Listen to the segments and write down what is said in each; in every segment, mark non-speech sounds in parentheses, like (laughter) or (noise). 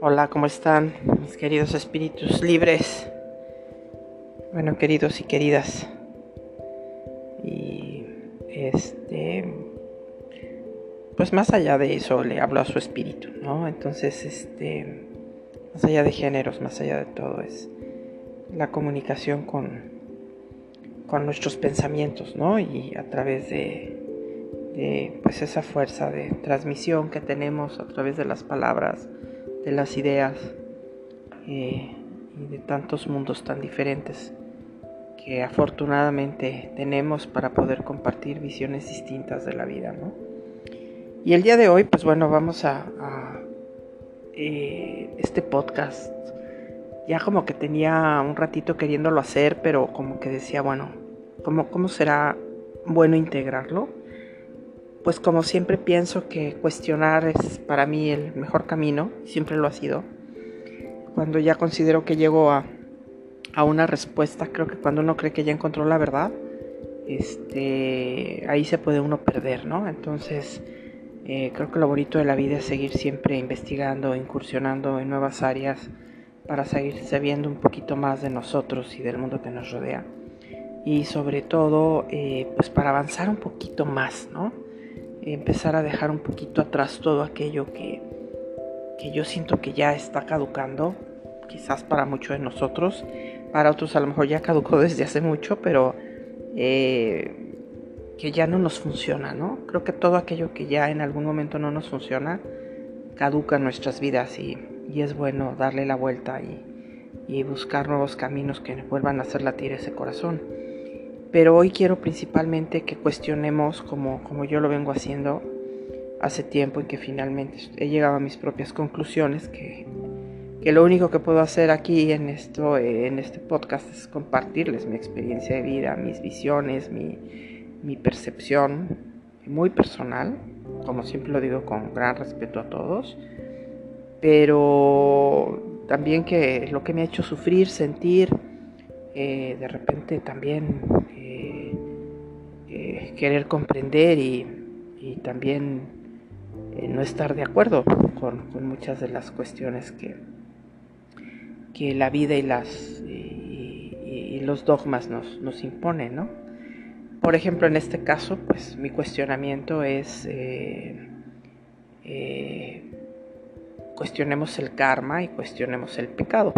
Hola, ¿cómo están mis queridos espíritus libres? Bueno, queridos y queridas. Y este pues más allá de eso le hablo a su espíritu, ¿no? Entonces, este más allá de géneros, más allá de todo es la comunicación con con nuestros pensamientos, ¿no? Y a través de, pues esa fuerza de transmisión que tenemos a través de las palabras de las ideas eh, y de tantos mundos tan diferentes que afortunadamente tenemos para poder compartir visiones distintas de la vida, ¿no? Y el día de hoy, pues bueno, vamos a, eh, este podcast. Ya como que tenía un ratito queriéndolo hacer, pero como que decía, bueno, ¿cómo, cómo será bueno integrarlo? pues como siempre pienso que cuestionar es para mí el mejor camino, siempre lo ha sido. Cuando ya considero que llego a, una respuesta, creo que cuando uno cree que ya encontró la verdad, este, ahí se puede uno perder, ¿no? Entonces, eh, creo que lo bonito de la vida es seguir siempre investigando, incursionando en nuevas áreas para seguir sabiendo un poquito más de nosotros y del mundo que nos rodea. Y sobre todo, eh, pues para avanzar un poquito más, ¿no? empezar a dejar un poquito atrás todo aquello que, que yo siento que ya está caducando, quizás para muchos de nosotros, para otros a lo mejor ya caducó (laughs) desde hace mucho, pero eh, que ya no nos funciona, ¿no? Creo que todo aquello que ya en algún momento no nos funciona, caduca en nuestras vidas y, y es bueno darle la vuelta y, y buscar nuevos caminos que vuelvan a hacer latir ese corazón. Pero hoy quiero principalmente que cuestionemos como, como yo lo vengo haciendo hace tiempo y que finalmente he llegado a mis propias conclusiones que, que lo único que puedo hacer aquí en, esto, en este podcast es compartirles mi experiencia de vida, mis visiones, mi, mi percepción muy personal, como siempre lo digo con gran respeto a todos, pero también que lo que me ha hecho sufrir, sentir, eh, de repente también eh, eh, querer comprender y, también no estar de acuerdo con, muchas de las cuestiones que, que la vida y, las, y, los dogmas nos, nos, imponen. ¿no? Por ejemplo, en este caso, pues mi cuestionamiento es cuestionemos el karma y cuestionemos el pecado.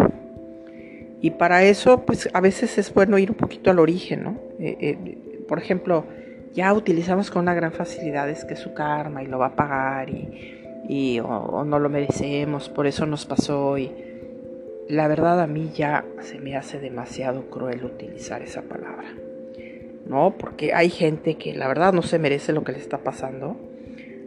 Y para eso, pues a veces es bueno ir un poquito al origen, ¿no? Eh, eh, por ejemplo, ya utilizamos con una gran facilidad es que su karma y lo va a pagar y, o, no lo merecemos, por eso nos pasó y la verdad a mí ya se me hace demasiado cruel utilizar esa palabra, ¿no? Porque hay gente que la verdad no se merece lo que le está pasando,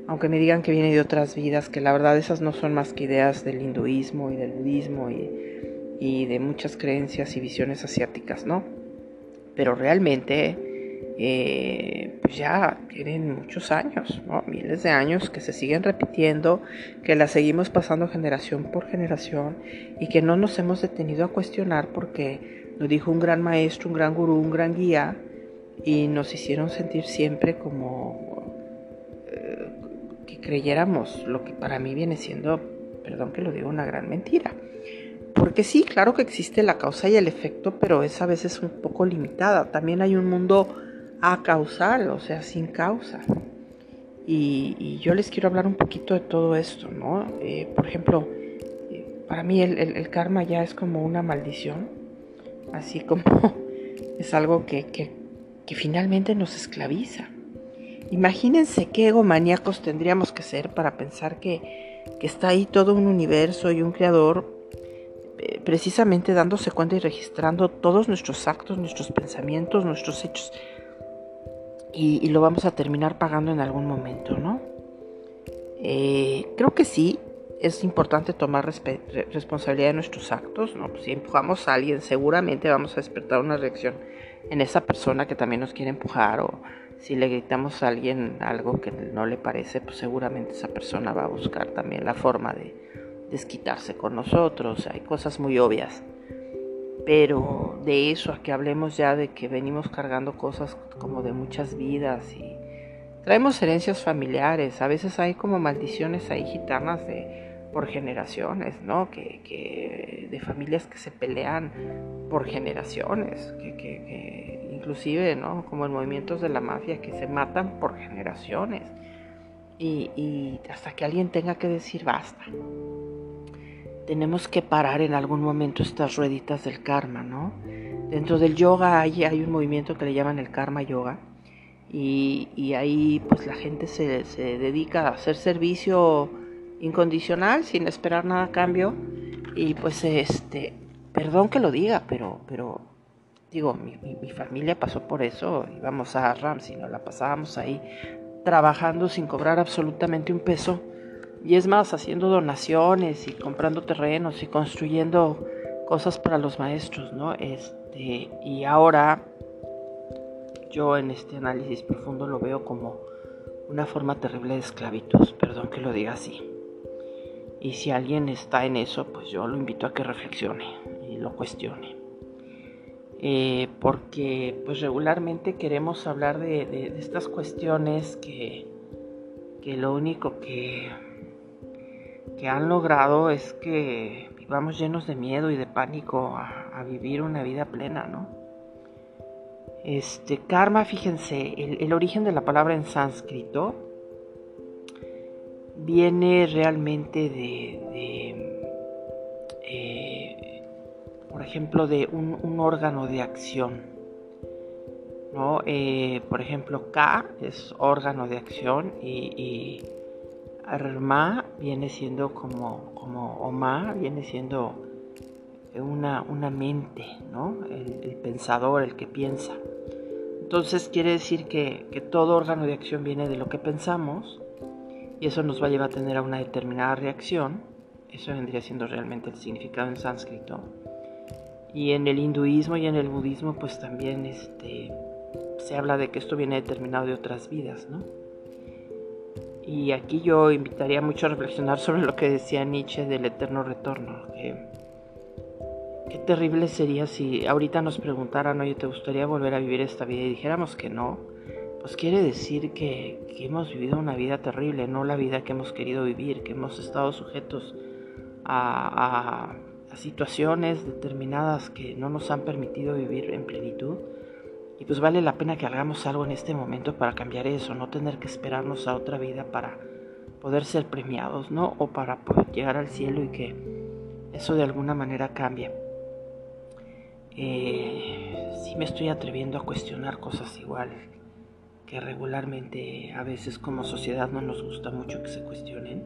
aunque me digan que viene de otras vidas, que la verdad esas no son más que ideas del hinduismo y del budismo y de muchas creencias y visiones asiáticas, ¿no? Pero realmente eh, pues ya tienen muchos años, ¿no? miles de años que se siguen repitiendo, que las seguimos pasando generación por generación y que no nos hemos detenido a cuestionar porque lo dijo un gran maestro, un gran gurú, un gran guía y nos hicieron sentir siempre como creyéramos lo que para mí viene siendo, perdón que lo digo, una gran mentira. Porque sí, claro que existe la causa y el efecto, pero es a veces un poco limitada. También hay un mundo acausal, o sea, sin causa. Y, yo les quiero hablar un poquito de todo esto, ¿no? Eh, por ejemplo, eh, para mí el, karma ya es como una maldición, así como (laughs) es algo que, que, finalmente nos esclaviza. Imagínense qué egomaníacos tendríamos que ser para pensar que, que está ahí todo un universo y un creador eh, precisamente dándose cuenta y registrando todos nuestros actos, nuestros pensamientos, nuestros hechos. Y, lo vamos a terminar pagando en algún momento, ¿no? Eh, creo que sí, es importante tomar responsabilidad de nuestros actos, ¿no? si empujamos a alguien, seguramente vamos a despertar una reacción en esa persona que también nos quiere empujar, o si le gritamos a alguien algo que no le parece, pues seguramente esa persona va a buscar también la forma de, desquitarse con nosotros, hay cosas muy obvias. pero de eso a que hablemos ya de que venimos cargando cosas como de muchas vidas y traemos herencias familiares, a veces hay como maldiciones ahí gitanas de por generaciones, ¿no? Que, de familias que se pelean por generaciones, que, inclusive, ¿no? Como en movimientos de la mafia que se matan por generaciones y, y hasta que alguien tenga que decir basta tenemos que parar en algún momento estas rueditas del karma, ¿no? Dentro del yoga hay, hay un movimiento que le llaman el karma yoga y, ahí pues la gente se, se, dedica a hacer servicio incondicional sin esperar nada a cambio y pues este, perdón que lo diga, pero, pero digo, mi, mi, familia pasó por eso, íbamos a Ramsey, no la pasábamos ahí trabajando sin cobrar absolutamente un peso y es más, haciendo donaciones y comprando terrenos y construyendo cosas para los maestros, ¿no? Este, y ahora yo en este análisis profundo lo veo como una forma terrible de esclavitud, perdón que lo diga así. Y si alguien está en eso, pues yo lo invito a que reflexione y lo cuestione. Eh, porque pues regularmente queremos hablar de, estas cuestiones que, que lo único que que han logrado es que vivamos llenos de miedo y de pánico a, vivir una vida plena, ¿no? Este karma, fíjense, el, origen de la palabra en sánscrito viene realmente de, eh, por ejemplo, de un, órgano de acción. ¿no? Eh, por ejemplo, K es órgano de acción y Arma viene siendo como, como Oma, viene siendo una, una mente, ¿no? El, pensador, el que piensa. Entonces quiere decir que, que, todo órgano de acción viene de lo que pensamos y eso nos va a llevar a tener a una determinada reacción. Eso vendría siendo realmente el significado en sánscrito. Y en el hinduismo y en el budismo pues también este, se habla de que esto viene determinado de otras vidas, ¿no? Y aquí yo invitaría mucho a reflexionar sobre lo que decía Nietzsche del eterno retorno. qué terrible sería si ahorita nos preguntaran, oye, ¿te gustaría volver a vivir esta vida? Y dijéramos que no. Pues quiere decir que, hemos vivido una vida terrible, no la vida que hemos querido vivir, que hemos estado sujetos a situaciones determinadas que no nos han permitido vivir en plenitud y pues vale la pena que hagamos algo en este momento para cambiar eso, no tener que esperarnos a otra vida para poder ser premiados, ¿no? O para poder llegar al cielo y que eso de alguna manera cambie. Eh, sí me estoy atreviendo a cuestionar cosas igual que regularmente a veces como sociedad no nos gusta mucho que se cuestionen,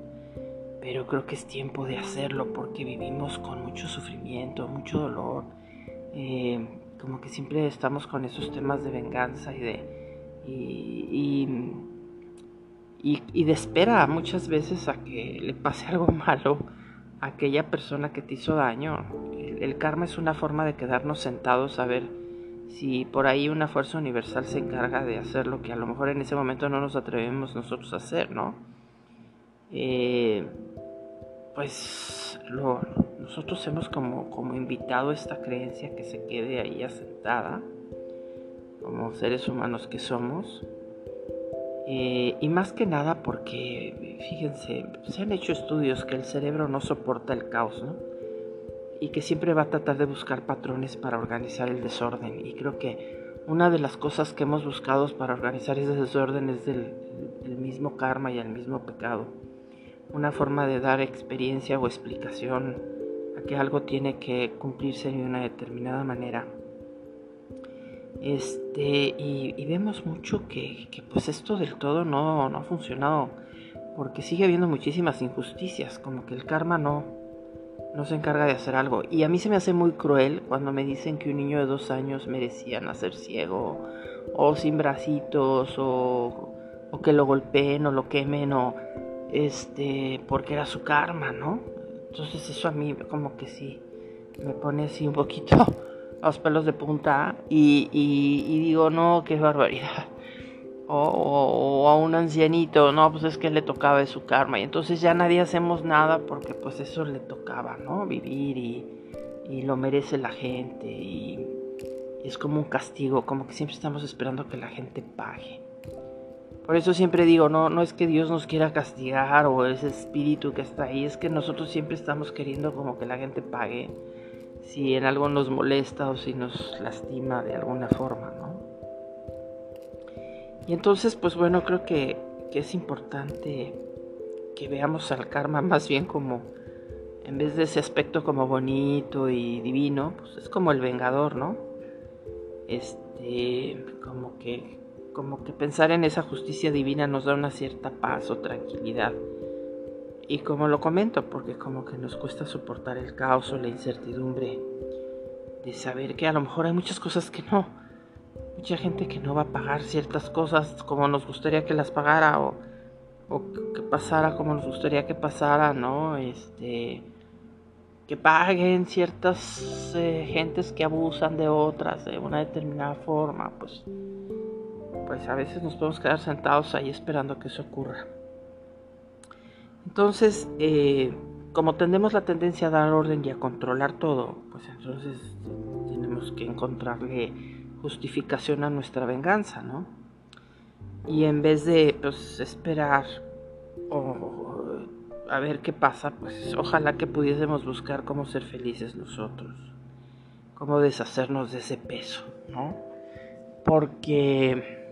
pero creo que es tiempo de hacerlo porque vivimos con mucho sufrimiento, mucho dolor. Eh, como que siempre estamos con esos temas de venganza y de y, y, de espera muchas veces a que le pase (laughs) algo malo a aquella persona que te hizo daño. El, karma es una forma de quedarnos sentados a ver si por ahí una fuerza universal se encarga de hacer lo que a lo mejor en ese momento no nos atrevemos nosotros a hacer, ¿no? Eh, pues lo, nosotros hemos como, como invitado esta creencia que se quede ahí asentada, como seres humanos que somos. Eh, y más que nada porque, fíjense, se han hecho estudios que el cerebro no soporta el caos, ¿no? Y que siempre va a tratar de buscar patrones para organizar el desorden. Y creo que una de las cosas que hemos buscado para organizar ese desorden es del, el mismo karma y el mismo pecado. Una forma de dar experiencia o explicación que algo tiene que cumplirse de una determinada manera. Este, y, vemos mucho que, pues esto del todo no, no ha funcionado, porque sigue habiendo muchísimas injusticias, como que el karma no, no se encarga de hacer algo. Y a mí se me hace muy cruel cuando me dicen que un niño de dos años merecía nacer ciego, o sin bracitos, o, o que lo golpeen o lo quemen, o este, porque era su karma, ¿no? Entonces eso a mí como que sí me pone así un poquito (laughs) los pelos de punta y, digo, no, qué barbaridad. O, a un ancianito, no, pues es que le tocaba de su karma. Y entonces ya nadie hacemos nada porque pues eso le tocaba, ¿no? Vivir y, y lo merece la gente y es como un castigo, como que siempre estamos esperando que la gente pague. Por eso siempre digo, no, no es que Dios nos quiera castigar o ese espíritu que está ahí, es que nosotros siempre estamos queriendo como que la gente pague si en algo nos molesta o si nos lastima de alguna forma, ¿no? Y entonces, pues bueno, creo que, que es importante que veamos al karma más bien como, en vez de ese aspecto como bonito y divino, pues es como el vengador, ¿no? Este, como que como que pensar en esa justicia divina nos da una cierta paz o tranquilidad. Y como lo comento, porque como que nos cuesta soportar el caos o la incertidumbre de saber que a lo mejor hay muchas cosas que no. Mucha gente que no va a pagar ciertas cosas como nos gustaría que las pagara o, o que pasara como nos gustaría que pasara, ¿no? Este que paguen ciertas eh, gentes que abusan de otras de una determinada forma, pues pues a veces nos podemos quedar sentados ahí esperando que eso ocurra. Entonces, eh, como tenemos la tendencia a dar orden y a controlar todo, pues entonces tenemos que encontrarle justificación a nuestra venganza, ¿no? Y en vez de pues, esperar o a ver qué pasa, pues ojalá que pudiésemos buscar cómo ser felices nosotros, cómo deshacernos de ese peso, ¿no? Porque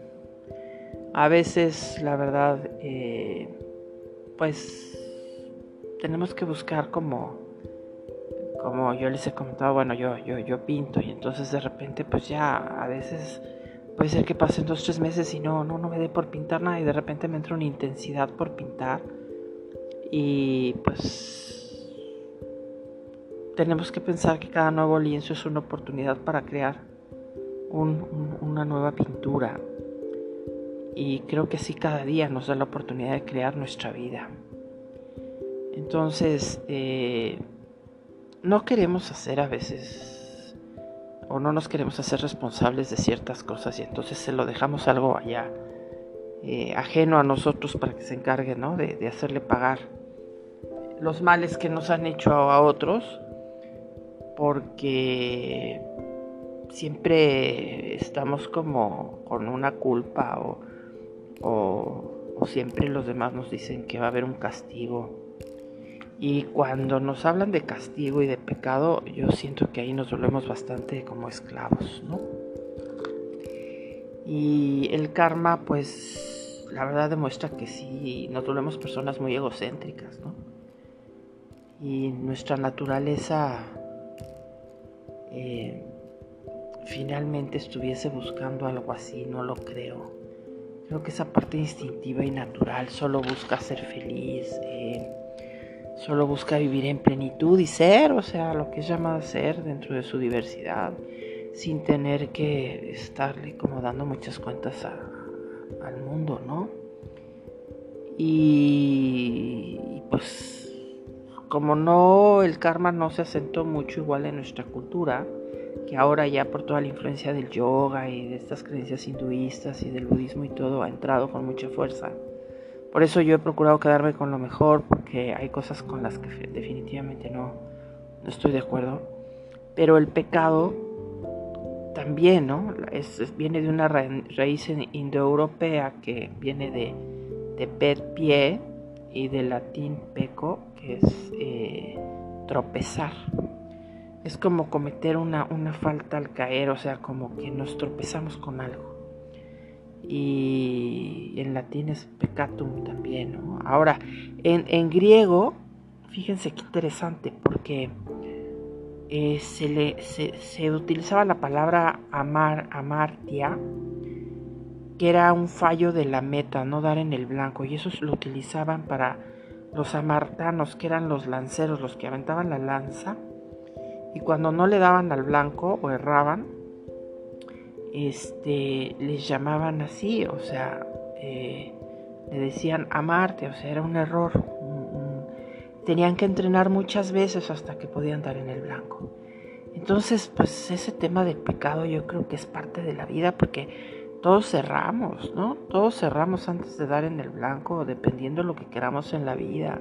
a veces, la verdad, eh, pues tenemos que buscar como, como yo les he comentado, bueno, yo, yo, yo pinto y entonces de repente pues ya a veces puede ser que pasen dos, tres meses y no, no, no me dé por pintar nada y de repente me entra una intensidad por pintar y pues tenemos que pensar que cada nuevo lienzo es una oportunidad para crear una nueva pintura y creo que sí cada día nos da la oportunidad de crear nuestra vida. Entonces, eh, no queremos hacer a veces, o no nos queremos hacer responsables de ciertas cosas y entonces se lo dejamos algo allá, eh, ajeno a nosotros para que se encargue ¿no? de, de, hacerle pagar los males que nos han hecho a otros, porque siempre estamos como con una culpa o o, siempre los demás nos dicen que va a haber un castigo. Y cuando nos hablan de castigo y de pecado, yo siento que ahí nos volvemos bastante como esclavos, ¿no? Y el karma, pues, la verdad demuestra que sí, nos volvemos personas muy egocéntricas, ¿no? Y nuestra naturaleza eh, finalmente estuviese buscando algo así, no lo creo. Creo que esa parte instintiva y natural solo busca ser feliz, eh, solo busca vivir en plenitud y ser, o sea, lo que es llamado ser dentro de su diversidad, sin tener que estarle como dando muchas cuentas al mundo, ¿no? Y, y pues como no, el karma no se asentó mucho igual en nuestra cultura, que ahora ya por toda la influencia del yoga y de estas creencias hinduistas y del budismo y todo ha entrado con mucha fuerza. Por eso yo he procurado quedarme con lo mejor porque hay cosas con las que definitivamente no, no estoy de acuerdo. Pero el pecado también, ¿no? Viene de una raíz indoeuropea que viene de, de pet pie y del latín peco, que es eh, tropezar es como cometer una, falta al caer, o sea, como que nos tropezamos con algo. Y en latín es peccatum también, ¿no? Ahora, en, griego, fíjense qué interesante, porque eh, se, le, se, utilizaba la palabra amar, amartia, que era un fallo de la meta, no dar en el blanco, y eso lo utilizaban para los amartanos, que eran los lanceros, los que aventaban la lanza y cuando no le daban al blanco o erraban, este, les llamaban así, o sea, eh, le decían amarte, o sea, era un error. tenían que entrenar muchas veces hasta que podían dar en el blanco. Entonces, pues ese tema del pecado yo creo que es parte de la vida porque todos cerramos, ¿no? Todos cerramos antes de dar en el blanco, dependiendo de lo que queramos en la vida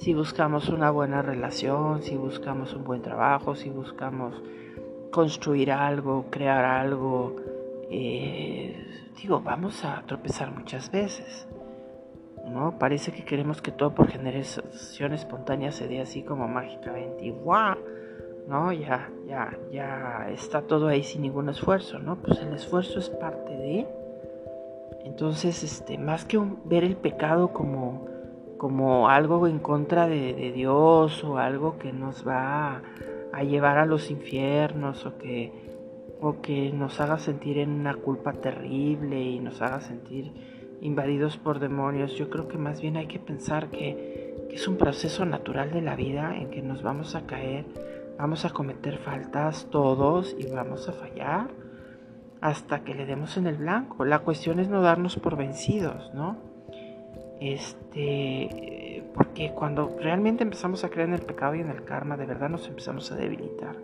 si buscamos una buena relación, si buscamos un buen trabajo, si buscamos construir algo, crear algo, eh, digo, vamos a tropezar muchas veces. ¿no? Parece que queremos que todo por generación espontánea se dé así como mágicamente y ¡guau! ¿no? Ya, ya, ya está todo ahí sin ningún esfuerzo, ¿no? Pues el esfuerzo es parte de. Entonces, este, más que ver el pecado como, como algo en contra de, Dios o algo que nos va a, llevar a los infiernos o que, o que nos haga sentir en una culpa terrible y nos haga sentir invadidos por demonios. Yo creo que más bien hay que pensar que, que, es un proceso natural de la vida en que nos vamos a caer, vamos a cometer faltas todos y vamos a fallar hasta que le demos en el blanco. La cuestión es no darnos por vencidos, ¿no? Este, porque cuando realmente empezamos a creer en el pecado y en el karma, de verdad nos empezamos a debilitar.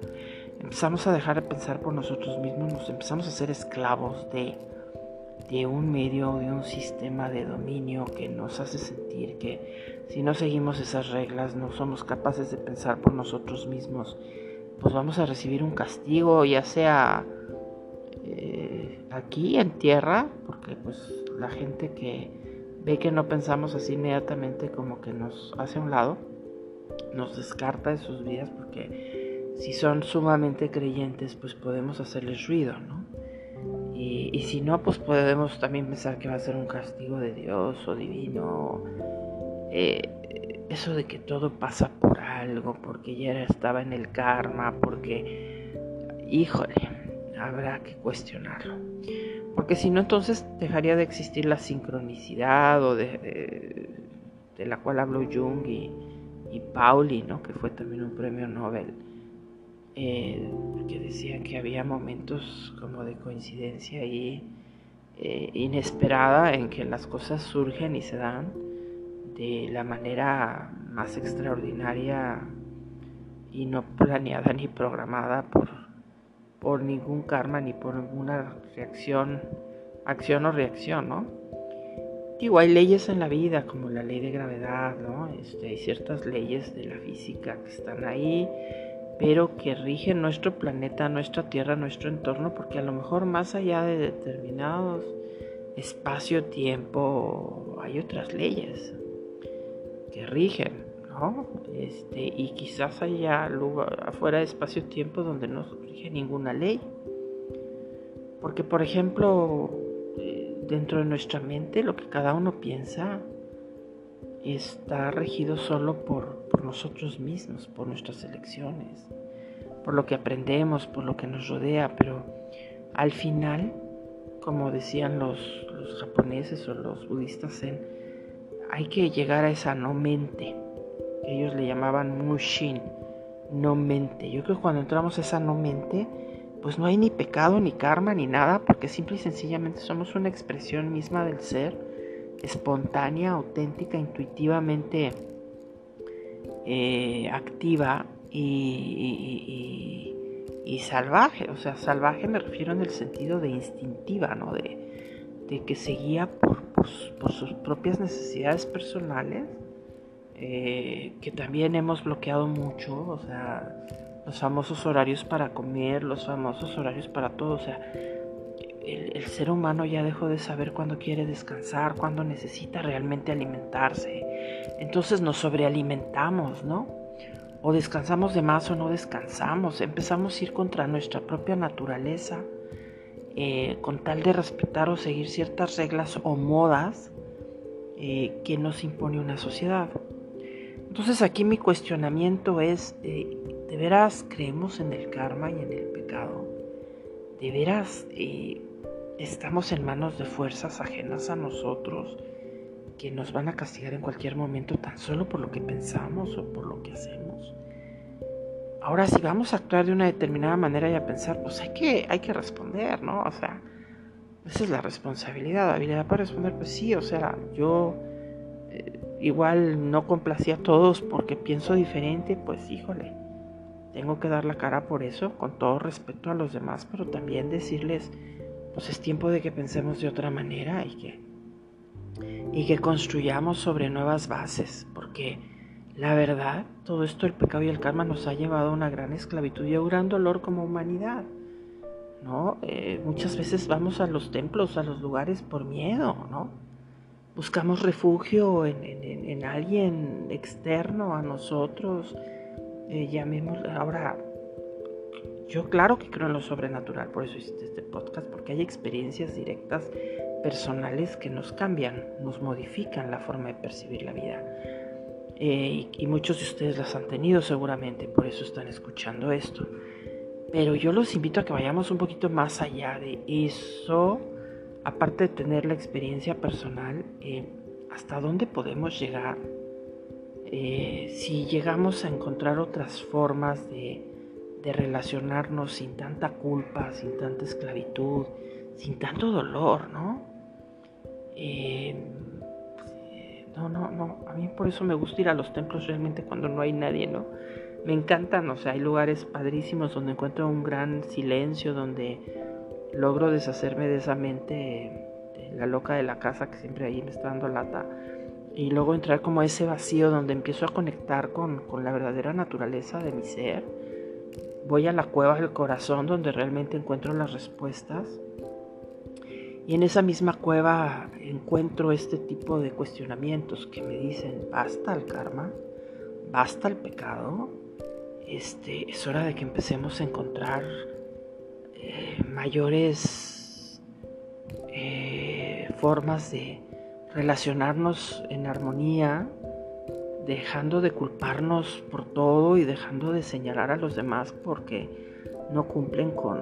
Empezamos a dejar de pensar por nosotros mismos, nos empezamos a ser esclavos de de un medio, de un sistema de dominio que nos hace sentir que si no seguimos esas reglas, no somos capaces de pensar por nosotros mismos, pues vamos a recibir un castigo, ya sea eh, aquí en tierra, porque pues la gente que ve que no pensamos así inmediatamente como que nos hace a un lado, nos descarta de sus vidas porque si son sumamente creyentes pues podemos hacerles ruido, ¿no? Y, si no, pues podemos también pensar que va a ser un castigo de Dios o divino. Eh, eso de que todo pasa por algo, porque ya estaba en el karma, porque, híjole, habrá que cuestionarlo. Porque si no, entonces dejaría de existir la sincronicidad o de, de, la cual habló Jung y, y Pauli, ¿no? que fue también un premio Nobel eh, que decían que había momentos como de coincidencia y eh, inesperada en que las cosas surgen y se dan de la manera más extraordinaria y no planeada ni programada por, por ningún karma ni por ninguna reacción, acción o reacción, ¿no? Digo, hay leyes en la vida, como la ley de gravedad, ¿no? Este, hay ciertas leyes de la física que están ahí, pero que rige nuestro planeta, nuestra Tierra, nuestro entorno, porque a lo mejor más allá de determinados espacio-tiempo hay otras leyes que rigen, ¿no? Este, y quizás haya lugar afuera de espacio-tiempo donde no rige ninguna ley. Porque, por ejemplo, eh, dentro de nuestra mente, lo que cada uno piensa está regido solo por, nosotros mismos, por nuestras elecciones, por lo que aprendemos, por lo que nos rodea, pero al final, como decían los, japoneses o los budistas hay que llegar a esa no mente, ellos le llamaban mushin, no mente. Yo creo que cuando entramos a esa no mente, pues no hay ni pecado, ni karma, ni nada, porque simple y sencillamente somos una expresión misma del ser espontánea, auténtica, intuitivamente eh, activa y, salvaje. O sea, salvaje me refiero en el sentido de instintiva, ¿no? De, que seguía por, por, sus propias necesidades personales, eh, que también hemos bloqueado mucho, o sea, los famosos horarios para comer, los famosos horarios para todo, o sea, el, ser humano ya dejó de saber cuándo quiere descansar, cuándo necesita realmente alimentarse. Entonces nos sobrealimentamos, ¿no? O descansamos de más o no descansamos. Empezamos a ir contra nuestra propia naturaleza eh, con tal de respetar o seguir ciertas reglas o modas eh, que nos impone una sociedad. Entonces aquí mi cuestionamiento es, eh, ¿de veras creemos en el karma y en el pecado? ¿De veras estamos en manos de fuerzas ajenas a nosotros que nos van a castigar en cualquier momento tan solo por lo que pensamos o por lo que hacemos. Ahora, si vamos a actuar de una determinada manera y a pensar, pues hay que, hay que responder, ¿no? O sea, esa es la responsabilidad, la habilidad para responder, pues sí, o sea, yo eh, igual no complací a todos porque pienso diferente, pues híjole, tengo que dar la cara por eso, con todo respeto a los demás, pero también decirles, pues es tiempo de que pensemos de otra manera y que, y que construyamos sobre nuevas bases, porque la verdad, todo esto, el pecado y el karma, nos ha llevado a una gran esclavitud y a un gran dolor como humanidad. ¿no? Eh, muchas veces vamos a los templos, a los lugares por miedo, ¿no? Buscamos refugio en, alguien externo a nosotros. Eh, llamemos, ahora, yo claro que creo en lo sobrenatural, por eso hice este podcast, porque hay experiencias directas personales que nos cambian, nos modifican la forma de percibir la vida. Eh, y, muchos de ustedes las han tenido seguramente, por eso están escuchando esto. Pero yo los invito a que vayamos un poquito más allá de eso, aparte de tener la experiencia personal, eh, hasta dónde podemos llegar. Eh, si llegamos a encontrar otras formas de, relacionarnos sin tanta culpa, sin tanta esclavitud, sin tanto dolor, ¿no? Eh, no, no, no. A mí por eso me gusta ir a los templos realmente cuando no hay nadie, ¿no? me encantan, o sea, hay lugares padrísimos donde encuentro un gran silencio, donde logro deshacerme de esa mente, la loca de la casa que siempre ahí me está dando lata, y luego entrar como ese vacío donde empiezo a conectar con, con la verdadera naturaleza de mi ser. Voy a la cueva del corazón donde realmente encuentro las respuestas. Y en esa misma cueva encuentro este tipo de cuestionamientos que me dicen, basta el karma, basta el pecado, este, es hora de que empecemos a encontrar eh, mayores eh, formas de relacionarnos en armonía, dejando de culparnos por todo y dejando de señalar a los demás porque no cumplen con,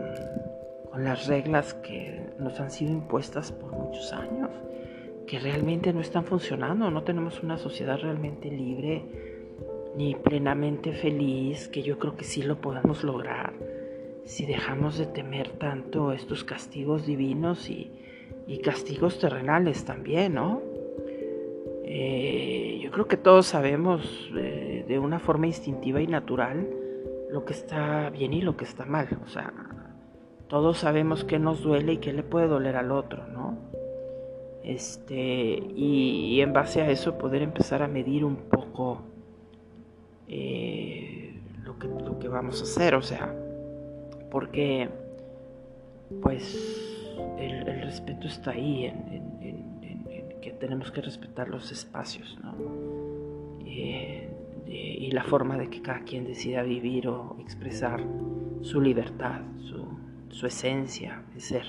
con las reglas que nos han sido impuestas por muchos años, que realmente no están funcionando, no tenemos una sociedad realmente libre ni plenamente feliz, que yo creo que sí lo podemos lograr si dejamos de temer tanto estos castigos divinos y, castigos terrenales también, ¿no? Eh, yo creo que todos sabemos eh, de una forma instintiva y natural lo que está bien y lo que está mal. O sea, todos sabemos qué nos duele y qué le puede doler al otro, ¿no? Este, y en base a eso poder empezar a medir un poco eh, lo, que, lo que vamos a hacer, o sea, porque pues el, respeto está ahí, en, que tenemos que respetar los espacios, y la forma de que cada quien decida vivir o expresar su libertad, su, su esencia de ser.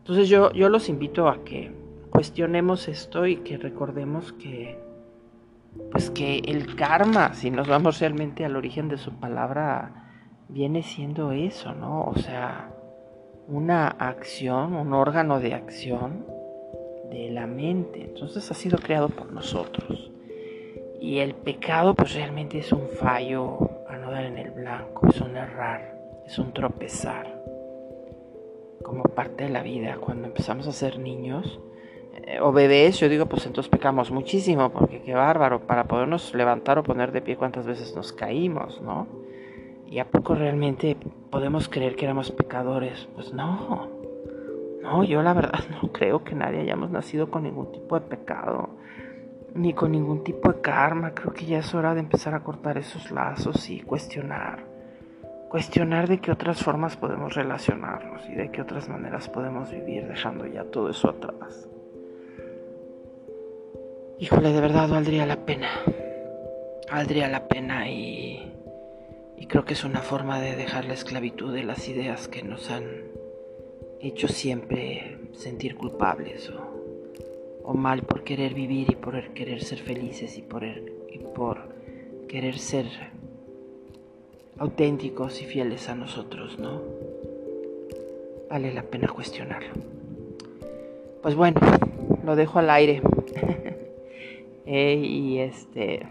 Entonces yo, yo los invito a que cuestionemos esto y que recordemos que pues que el karma, si nos vamos realmente al origen de su palabra, viene siendo eso, ¿no? O sea, una acción, un órgano de acción de la mente. Entonces ha sido creado por nosotros. Y el pecado pues realmente es un fallo a no dar en el blanco, es un errar, es un tropezar. Como parte de la vida, cuando empezamos a ser niños, eh, o bebés, yo digo, pues entonces pecamos muchísimo, porque qué bárbaro, para podernos levantar o poner de pie cuántas veces nos caímos, ¿no? ¿Y a poco realmente podemos creer que éramos pecadores? Pues no, no, yo la verdad (laughs) no creo que nadie hayamos nacido con ningún tipo de pecado, ni con ningún tipo de karma, creo que ya es hora de empezar a cortar esos lazos y cuestionar cuestionar de qué otras formas podemos relacionarnos y de qué otras maneras podemos vivir dejando ya todo eso atrás. Híjole, de verdad valdría la pena. Valdría la pena y, y creo que es una forma de dejar la esclavitud de las ideas que nos han hecho siempre sentir culpables o, o mal por querer vivir y por querer ser felices y por, y por querer ser auténticos y fieles a nosotros, ¿no? Vale la pena cuestionarlo. Pues bueno, lo dejo al aire. (laughs) Eh, y este,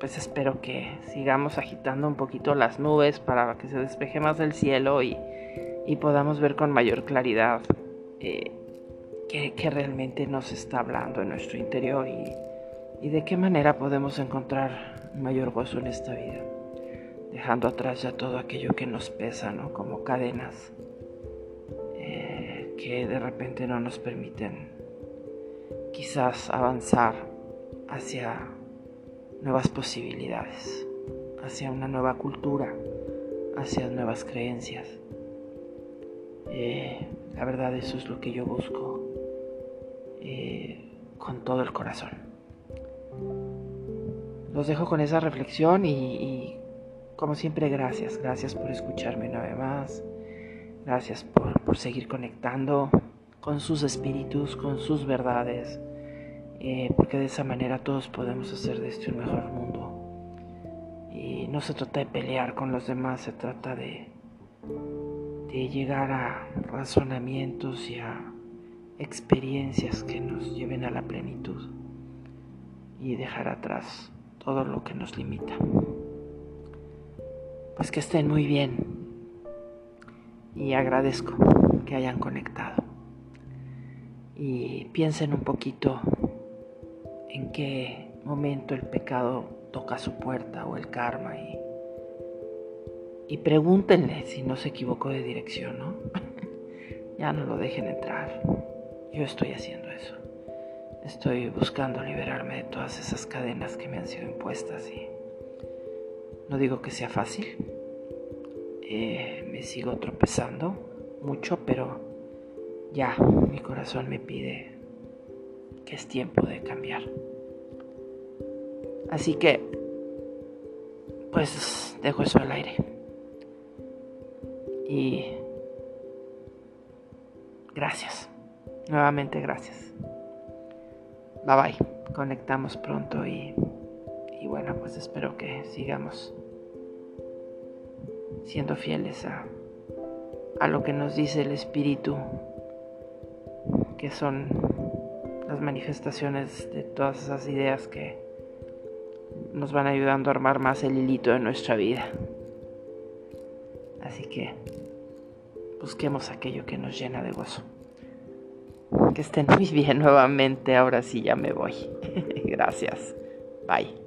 pues espero que sigamos agitando un poquito las nubes para que se despeje más el cielo y, podamos ver con mayor claridad eh, qué, realmente nos está hablando en nuestro interior y, de qué manera podemos encontrar mayor gozo en esta vida, dejando atrás ya todo aquello que nos pesa, ¿no? Como cadenas eh, que de repente no nos permiten quizás avanzar hacia nuevas posibilidades, hacia una nueva cultura, hacia nuevas creencias. Eh, la verdad eso es lo que yo busco eh, con todo el corazón. Los dejo con esa reflexión y, como siempre gracias, gracias por escucharme una vez más, gracias por, por seguir conectando con sus espíritus, con sus verdades, eh, porque de esa manera todos podemos hacer de este un mejor mundo. Y no se trata de pelear con los demás, se trata de, de llegar a razonamientos y a experiencias que nos lleven a la plenitud y dejar atrás todo lo que nos limita. Pues que estén muy bien y agradezco que hayan conectado y piensen un poquito en qué momento el pecado toca su puerta o el karma y, y pregúntenle si no se equivocó de dirección, ¿no? (laughs) ya no lo dejen entrar. Yo estoy haciendo eso. Estoy buscando liberarme de todas esas cadenas que me han sido impuestas y no digo que sea fácil. Eh, me sigo tropezando mucho, pero ya mi corazón me pide es tiempo de cambiar. Así que, pues dejo eso al aire. Y gracias. Nuevamente gracias. Bye bye. Conectamos pronto y, y bueno, pues espero que sigamos siendo fieles a, a lo que nos dice el Espíritu que son las manifestaciones de todas esas ideas que nos van ayudando a armar más el hilito de nuestra vida. Así que busquemos aquello que nos llena de gozo. Que estén muy bien nuevamente. Ahora sí ya me voy. (laughs) Gracias. Bye.